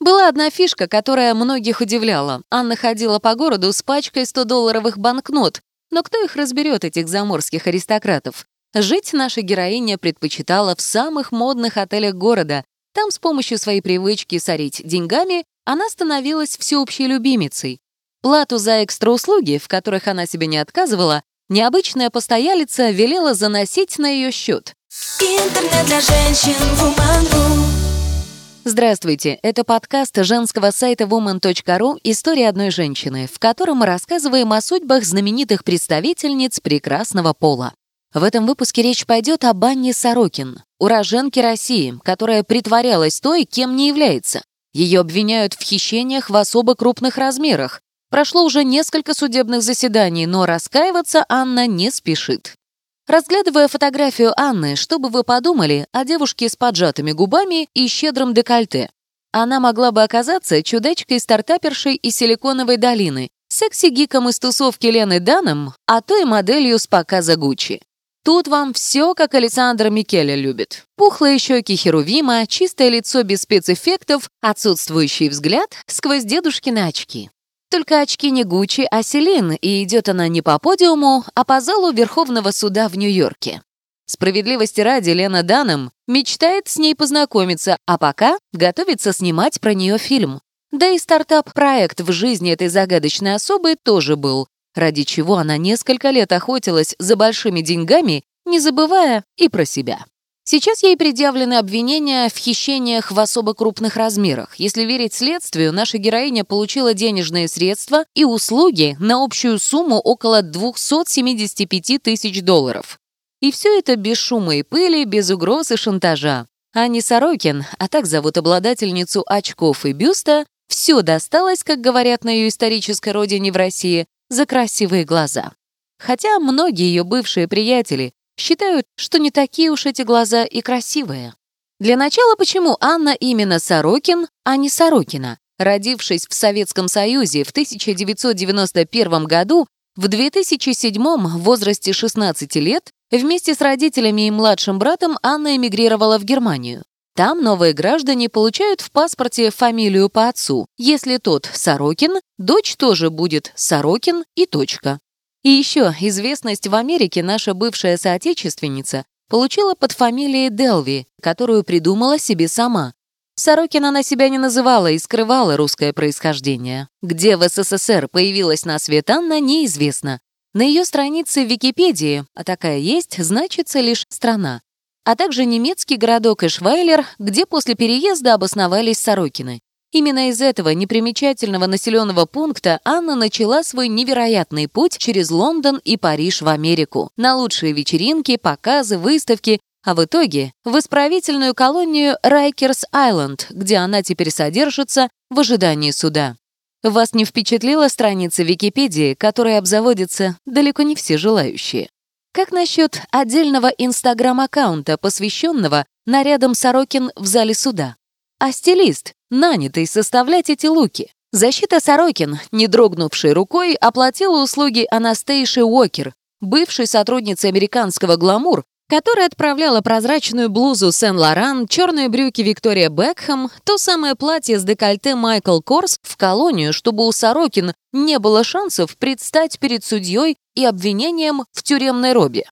Была одна фишка, которая многих удивляла. Анна ходила по городу с пачкой 100-долларовых банкнот, но кто их разберет, этих заморских аристократов? Жить наша героиня предпочитала в самых модных отелях города. Там с помощью своей привычки сорить деньгами она становилась всеобщей любимицей. Плату за экстра-услуги, в которых она себе не отказывала, необычная постоялица велела заносить на ее счет. Интернет для женщин Woman.ru Здравствуйте, это подкаст женского сайта woman.ru «История одной женщины», в котором мы рассказываем о судьбах знаменитых представительниц прекрасного пола. В этом выпуске речь пойдет об Анне Сорокин, уроженке России, которая притворялась той, кем не является. Ее обвиняют в хищениях в особо крупных размерах. Прошло уже несколько судебных заседаний, но раскаиваться Анна не спешит. Разглядывая фотографию Анны, что бы вы подумали о девушке с поджатыми губами и щедрым декольте? Она могла бы оказаться чудачкой-стартапершей из Силиконовой долины, секси-гиком из тусовки Лены Даном, а то и моделью с показа Гуччи. Тут вам все, как Александр Микеле любит. Пухлые щеки Херувима, чистое лицо без спецэффектов, отсутствующий взгляд сквозь дедушкины очки. Только очки не Гуччи, а Селин, и идет она не по подиуму, а по залу Верховного суда в Нью-Йорке. Справедливости ради, Лена Данным мечтает с ней познакомиться, а пока готовится снимать про нее фильм. Да и стартап-проект в жизни этой загадочной особы тоже был, ради чего она несколько лет охотилась за большими деньгами, не забывая и про себя. Сейчас ей предъявлены обвинения в хищениях в особо крупных размерах. Если верить следствию, наша героиня получила денежные средства и услуги на общую сумму около 275 тысяч долларов. И все это без шума и пыли, без угроз и шантажа. Ани Сорокин, а так зовут обладательницу очков и бюста, все досталось, как говорят на ее исторической родине в России, за красивые глаза. Хотя многие ее бывшие приятели считают, что не такие уж эти глаза и красивые. Для начала, почему Анна именно Сорокин, а не Сорокина? Родившись в Советском Союзе в 1991 году, в 2007 в возрасте 16 лет вместе с родителями и младшим братом Анна эмигрировала в Германию. Там новые граждане получают в паспорте фамилию по отцу. Если тот Сорокин, дочь тоже будет Сорокин и точка. И еще известность в Америке наша бывшая соотечественница получила под фамилией Делви, которую придумала себе сама. Сорокина она себя не называла и скрывала русское происхождение. Где в СССР появилась на свет Анна, неизвестно. На ее странице в Википедии, а такая есть, значится лишь «страна», а также немецкий городок Эшвайлер, где после переезда обосновались Сорокины. Именно из этого непримечательного населенного пункта Анна начала свой невероятный путь через Лондон и Париж в Америку, на лучшие вечеринки, показы, выставки, а в итоге в исправительную колонию Райкерс-Айленд, где она теперь содержится в ожидании суда. Вас не впечатлила страница Википедии, которой обзаводятся далеко не все желающие? Как насчет отдельного инстаграм-аккаунта, посвященного нарядам Сорокин в зале суда? А стилист, нанятый составлять эти луки. Защита Сорокин, не дрогнувшей рукой, оплатила услуги Анастейши Уокер, бывшей сотрудницы американского «Гламур», которая отправляла прозрачную блузу Сен-Лоран, черные брюки Виктория Бекхэм, то самое платье с декольте Майкл Корс в колонию, чтобы у Сорокин не было шансов предстать перед судьей и обвинением в тюремной робе.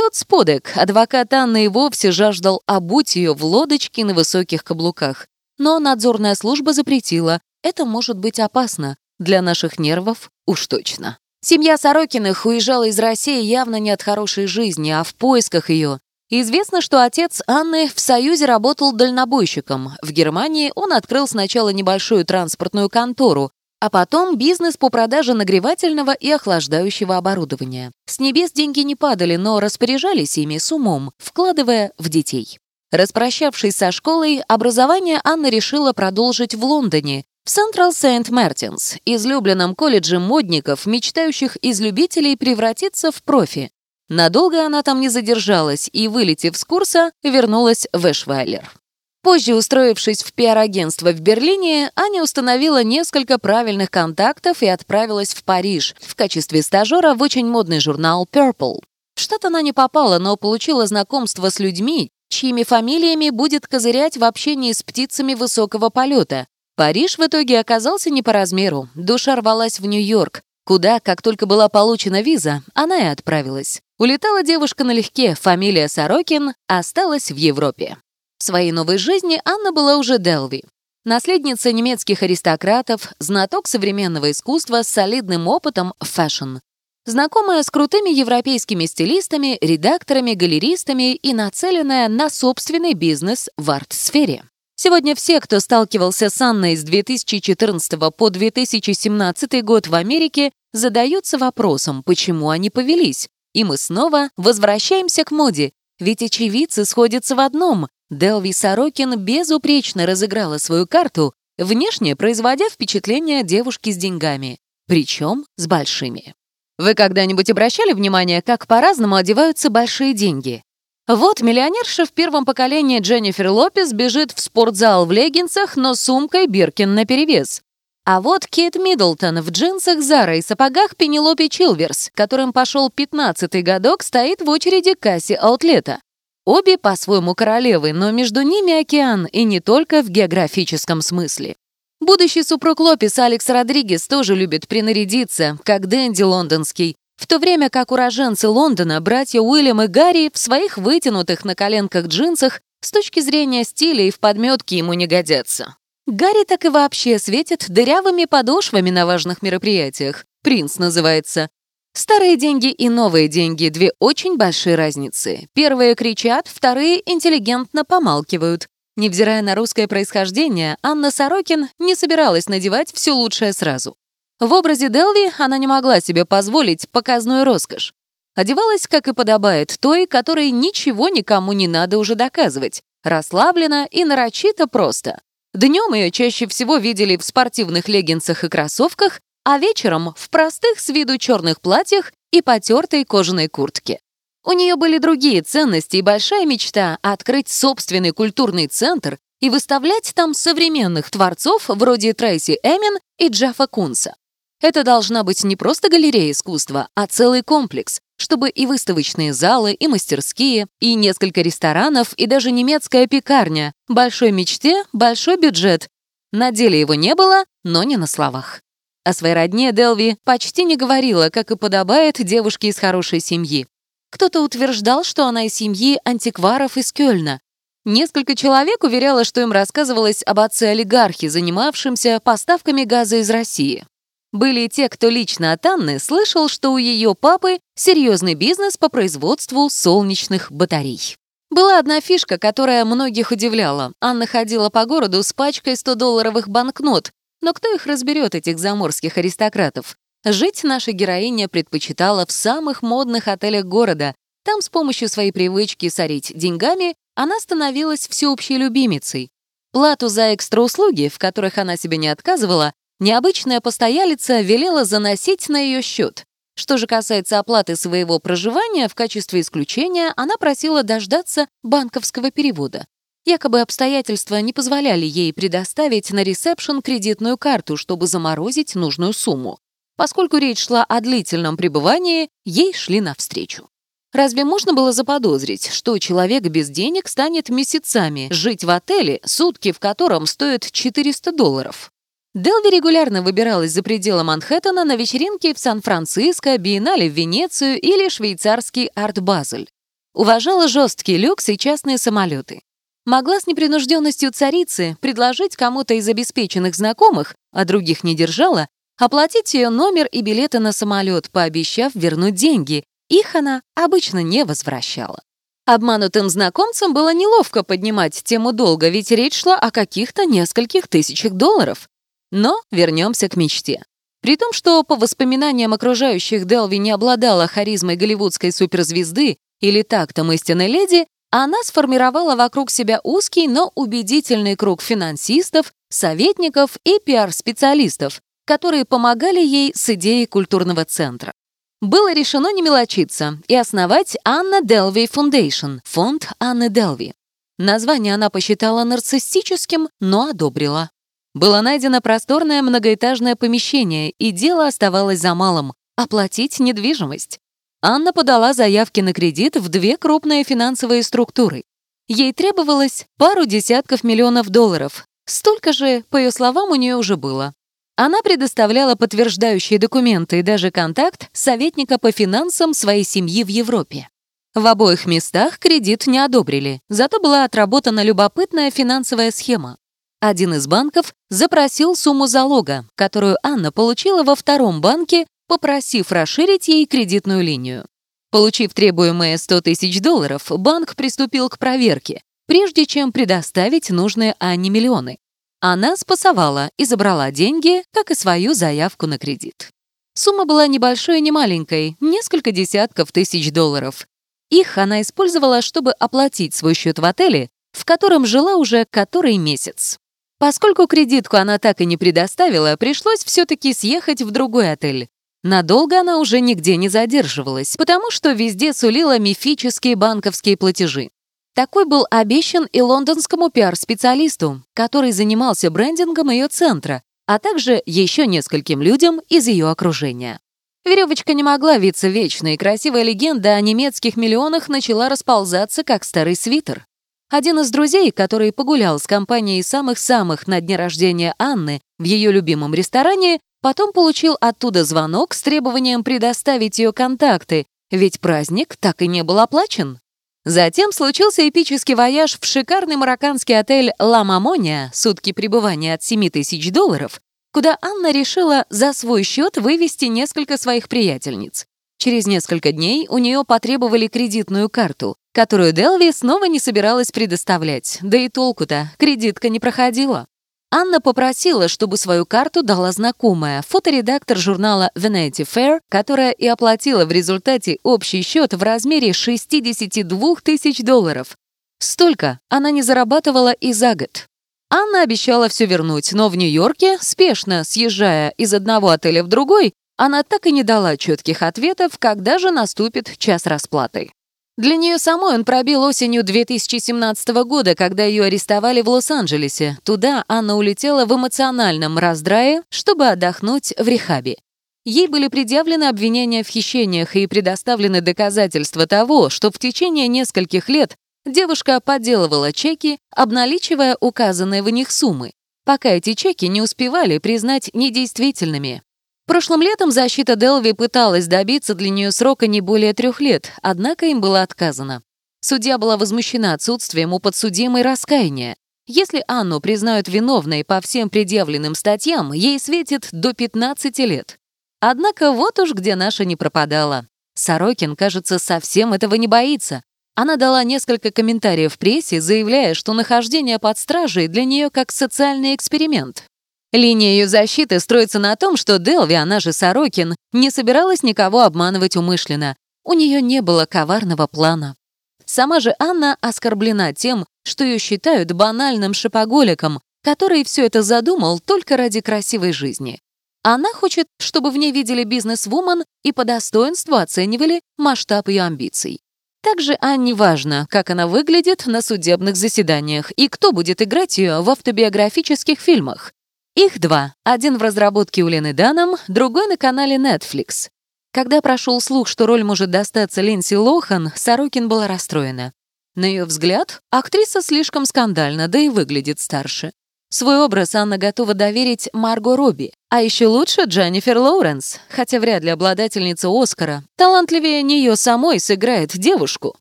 Тот сподек, адвокат Анны и вовсе жаждал обуть ее в лодочке на высоких каблуках но надзорная служба запретила. Это может быть опасно. Для наших нервов уж точно. Семья Сорокиных уезжала из России явно не от хорошей жизни, а в поисках ее. Известно, что отец Анны в Союзе работал дальнобойщиком. В Германии он открыл сначала небольшую транспортную контору, а потом бизнес по продаже нагревательного и охлаждающего оборудования. С небес деньги не падали, но распоряжались ими с умом, вкладывая в детей. Распрощавшись со школой, образование Анна решила продолжить в Лондоне, в Central St. Martins, излюбленном колледже модников, мечтающих из любителей превратиться в профи. Надолго она там не задержалась и, вылетев с курса, вернулась в Эшвайлер. Позже, устроившись в пиар-агентство в Берлине, Аня установила несколько правильных контактов и отправилась в Париж в качестве стажера в очень модный журнал Purple. В штат она не попала, но получила знакомство с людьми, чьими фамилиями будет козырять в общении с птицами высокого полета. Париж в итоге оказался не по размеру. Душа рвалась в Нью-Йорк, куда, как только была получена виза, она и отправилась. Улетала девушка налегке, фамилия Сорокин осталась в Европе. В своей новой жизни Анна была уже Делви. Наследница немецких аристократов, знаток современного искусства с солидным опытом fashion. Знакомая с крутыми европейскими стилистами, редакторами, галеристами и нацеленная на собственный бизнес в арт-сфере. Сегодня все, кто сталкивался с Анной с 2014 по 2017 год в Америке, задаются вопросом, почему они повелись. И мы снова возвращаемся к моде, ведь очевидцы сходятся в одном. Делви Сорокин безупречно разыграла свою карту, внешне производя впечатление девушки с деньгами, причем с большими. Вы когда-нибудь обращали внимание, как по-разному одеваются большие деньги? Вот миллионерша в первом поколении Дженнифер Лопес бежит в спортзал в леггинсах, но сумкой Биркин наперевес. А вот Кейт Миддлтон в джинсах Зара и сапогах Пенелопи Чилверс, которым пошел 15-й годок, стоит в очереди кассе аутлета. Обе по-своему королевы, но между ними океан, и не только в географическом смысле. Будущий супруг Лопес Алекс Родригес тоже любит принарядиться, как Дэнди лондонский, в то время как уроженцы Лондона, братья Уильям и Гарри в своих вытянутых на коленках джинсах с точки зрения стиля и в подметке ему не годятся. Гарри так и вообще светит дырявыми подошвами на важных мероприятиях. «Принц» называется. Старые деньги и новые деньги — две очень большие разницы. Первые кричат, вторые интеллигентно помалкивают. Невзирая на русское происхождение, Анна Сорокин не собиралась надевать все лучшее сразу. В образе Делви она не могла себе позволить показную роскошь. Одевалась, как и подобает, той, которой ничего никому не надо уже доказывать. Расслаблена и нарочито просто. Днем ее чаще всего видели в спортивных леггинсах и кроссовках, а вечером в простых с виду черных платьях и потертой кожаной куртке. У нее были другие ценности и большая мечта открыть собственный культурный центр и выставлять там современных творцов вроде Трейси Эмин и Джеффа Кунса. Это должна быть не просто галерея искусства, а целый комплекс, чтобы и выставочные залы, и мастерские, и несколько ресторанов, и даже немецкая пекарня. Большой мечте — большой бюджет. На деле его не было, но не на словах. О своей родне Делви почти не говорила, как и подобает девушке из хорошей семьи. Кто-то утверждал, что она из семьи антикваров из Кёльна. Несколько человек уверяло, что им рассказывалось об отце-олигархе, занимавшемся поставками газа из России. Были те, кто лично от Анны слышал, что у ее папы серьезный бизнес по производству солнечных батарей. Была одна фишка, которая многих удивляла. Анна ходила по городу с пачкой 100-долларовых банкнот, но кто их разберет, этих заморских аристократов? Жить наша героиня предпочитала в самых модных отелях города. Там с помощью своей привычки сорить деньгами она становилась всеобщей любимицей. Плату за экстра-услуги, в которых она себе не отказывала, необычная постоялица велела заносить на ее счет. Что же касается оплаты своего проживания, в качестве исключения она просила дождаться банковского перевода. Якобы обстоятельства не позволяли ей предоставить на ресепшн кредитную карту, чтобы заморозить нужную сумму. Поскольку речь шла о длительном пребывании, ей шли навстречу. Разве можно было заподозрить, что человек без денег станет месяцами жить в отеле, сутки в котором стоят 400 долларов? Делви регулярно выбиралась за пределы Манхэттена на вечеринки в Сан-Франциско, биеннале в Венецию или швейцарский арт-базель. Уважала жесткий люкс и частные самолеты. Могла с непринужденностью царицы предложить кому-то из обеспеченных знакомых, а других не держала, оплатить ее номер и билеты на самолет, пообещав вернуть деньги. Их она обычно не возвращала. Обманутым знакомцам было неловко поднимать тему долга, ведь речь шла о каких-то нескольких тысячах долларов. Но вернемся к мечте. При том, что по воспоминаниям окружающих Делви не обладала харизмой голливудской суперзвезды или тактом истинной леди, она сформировала вокруг себя узкий, но убедительный круг финансистов, советников и пиар-специалистов, которые помогали ей с идеей культурного центра. Было решено не мелочиться и основать Анна Делви Foundation, фонд Анны Делви. Название она посчитала нарциссическим, но одобрила. Было найдено просторное многоэтажное помещение, и дело оставалось за малым — оплатить недвижимость. Анна подала заявки на кредит в две крупные финансовые структуры. Ей требовалось пару десятков миллионов долларов, Столько же, по ее словам, у нее уже было. Она предоставляла подтверждающие документы и даже контакт советника по финансам своей семьи в Европе. В обоих местах кредит не одобрили, зато была отработана любопытная финансовая схема. Один из банков запросил сумму залога, которую Анна получила во втором банке, попросив расширить ей кредитную линию. Получив требуемые 100 тысяч долларов, банк приступил к проверке, прежде чем предоставить нужные Анне миллионы. Она спасовала и забрала деньги, как и свою заявку на кредит. Сумма была небольшой и не маленькой, несколько десятков тысяч долларов. Их она использовала, чтобы оплатить свой счет в отеле, в котором жила уже который месяц. Поскольку кредитку она так и не предоставила, пришлось все-таки съехать в другой отель. Надолго она уже нигде не задерживалась, потому что везде сулила мифические банковские платежи. Такой был обещан и лондонскому пиар-специалисту, который занимался брендингом ее центра, а также еще нескольким людям из ее окружения. Веревочка не могла виться вечно, и красивая легенда о немецких миллионах начала расползаться, как старый свитер. Один из друзей, который погулял с компанией самых-самых на дне рождения Анны в ее любимом ресторане, потом получил оттуда звонок с требованием предоставить ее контакты, ведь праздник так и не был оплачен. Затем случился эпический вояж в шикарный марокканский отель «Ла Мамония», сутки пребывания от 7 тысяч долларов, куда Анна решила за свой счет вывести несколько своих приятельниц. Через несколько дней у нее потребовали кредитную карту, которую Делви снова не собиралась предоставлять, да и толку-то, кредитка не проходила. Анна попросила, чтобы свою карту дала знакомая, фоторедактор журнала Vanity Fair, которая и оплатила в результате общий счет в размере 62 тысяч долларов. Столько она не зарабатывала и за год. Анна обещала все вернуть, но в Нью-Йорке, спешно съезжая из одного отеля в другой, она так и не дала четких ответов, когда же наступит час расплаты. Для нее самой он пробил осенью 2017 года, когда ее арестовали в Лос-Анджелесе. Туда Анна улетела в эмоциональном раздрае, чтобы отдохнуть в рехабе. Ей были предъявлены обвинения в хищениях и предоставлены доказательства того, что в течение нескольких лет девушка подделывала чеки, обналичивая указанные в них суммы, пока эти чеки не успевали признать недействительными. Прошлым летом защита Делви пыталась добиться для нее срока не более трех лет, однако им было отказано. Судья была возмущена отсутствием у подсудимой раскаяния. Если Анну признают виновной по всем предъявленным статьям, ей светит до 15 лет. Однако вот уж где наша не пропадала. Сорокин, кажется, совсем этого не боится. Она дала несколько комментариев прессе, заявляя, что нахождение под стражей для нее как социальный эксперимент. Линия ее защиты строится на том, что Делви, она же Сорокин, не собиралась никого обманывать умышленно. У нее не было коварного плана. Сама же Анна оскорблена тем, что ее считают банальным шопоголиком, который все это задумал только ради красивой жизни. Она хочет, чтобы в ней видели бизнес-вумен и по достоинству оценивали масштаб ее амбиций. Также Анне важно, как она выглядит на судебных заседаниях и кто будет играть ее в автобиографических фильмах. Их два. Один в разработке у Лены Даном, другой на канале Netflix. Когда прошел слух, что роль может достаться Линдси Лохан, Сорокин была расстроена. На ее взгляд, актриса слишком скандальна, да и выглядит старше. Свой образ Анна готова доверить Марго Робби, а еще лучше Дженнифер Лоуренс, хотя вряд ли обладательница Оскара талантливее нее самой сыграет девушку,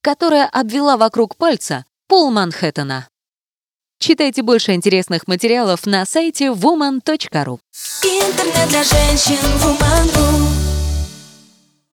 которая обвела вокруг пальца пол Манхэттена. Читайте больше интересных материалов на сайте woman.ru. Интернет для женщин woman.ru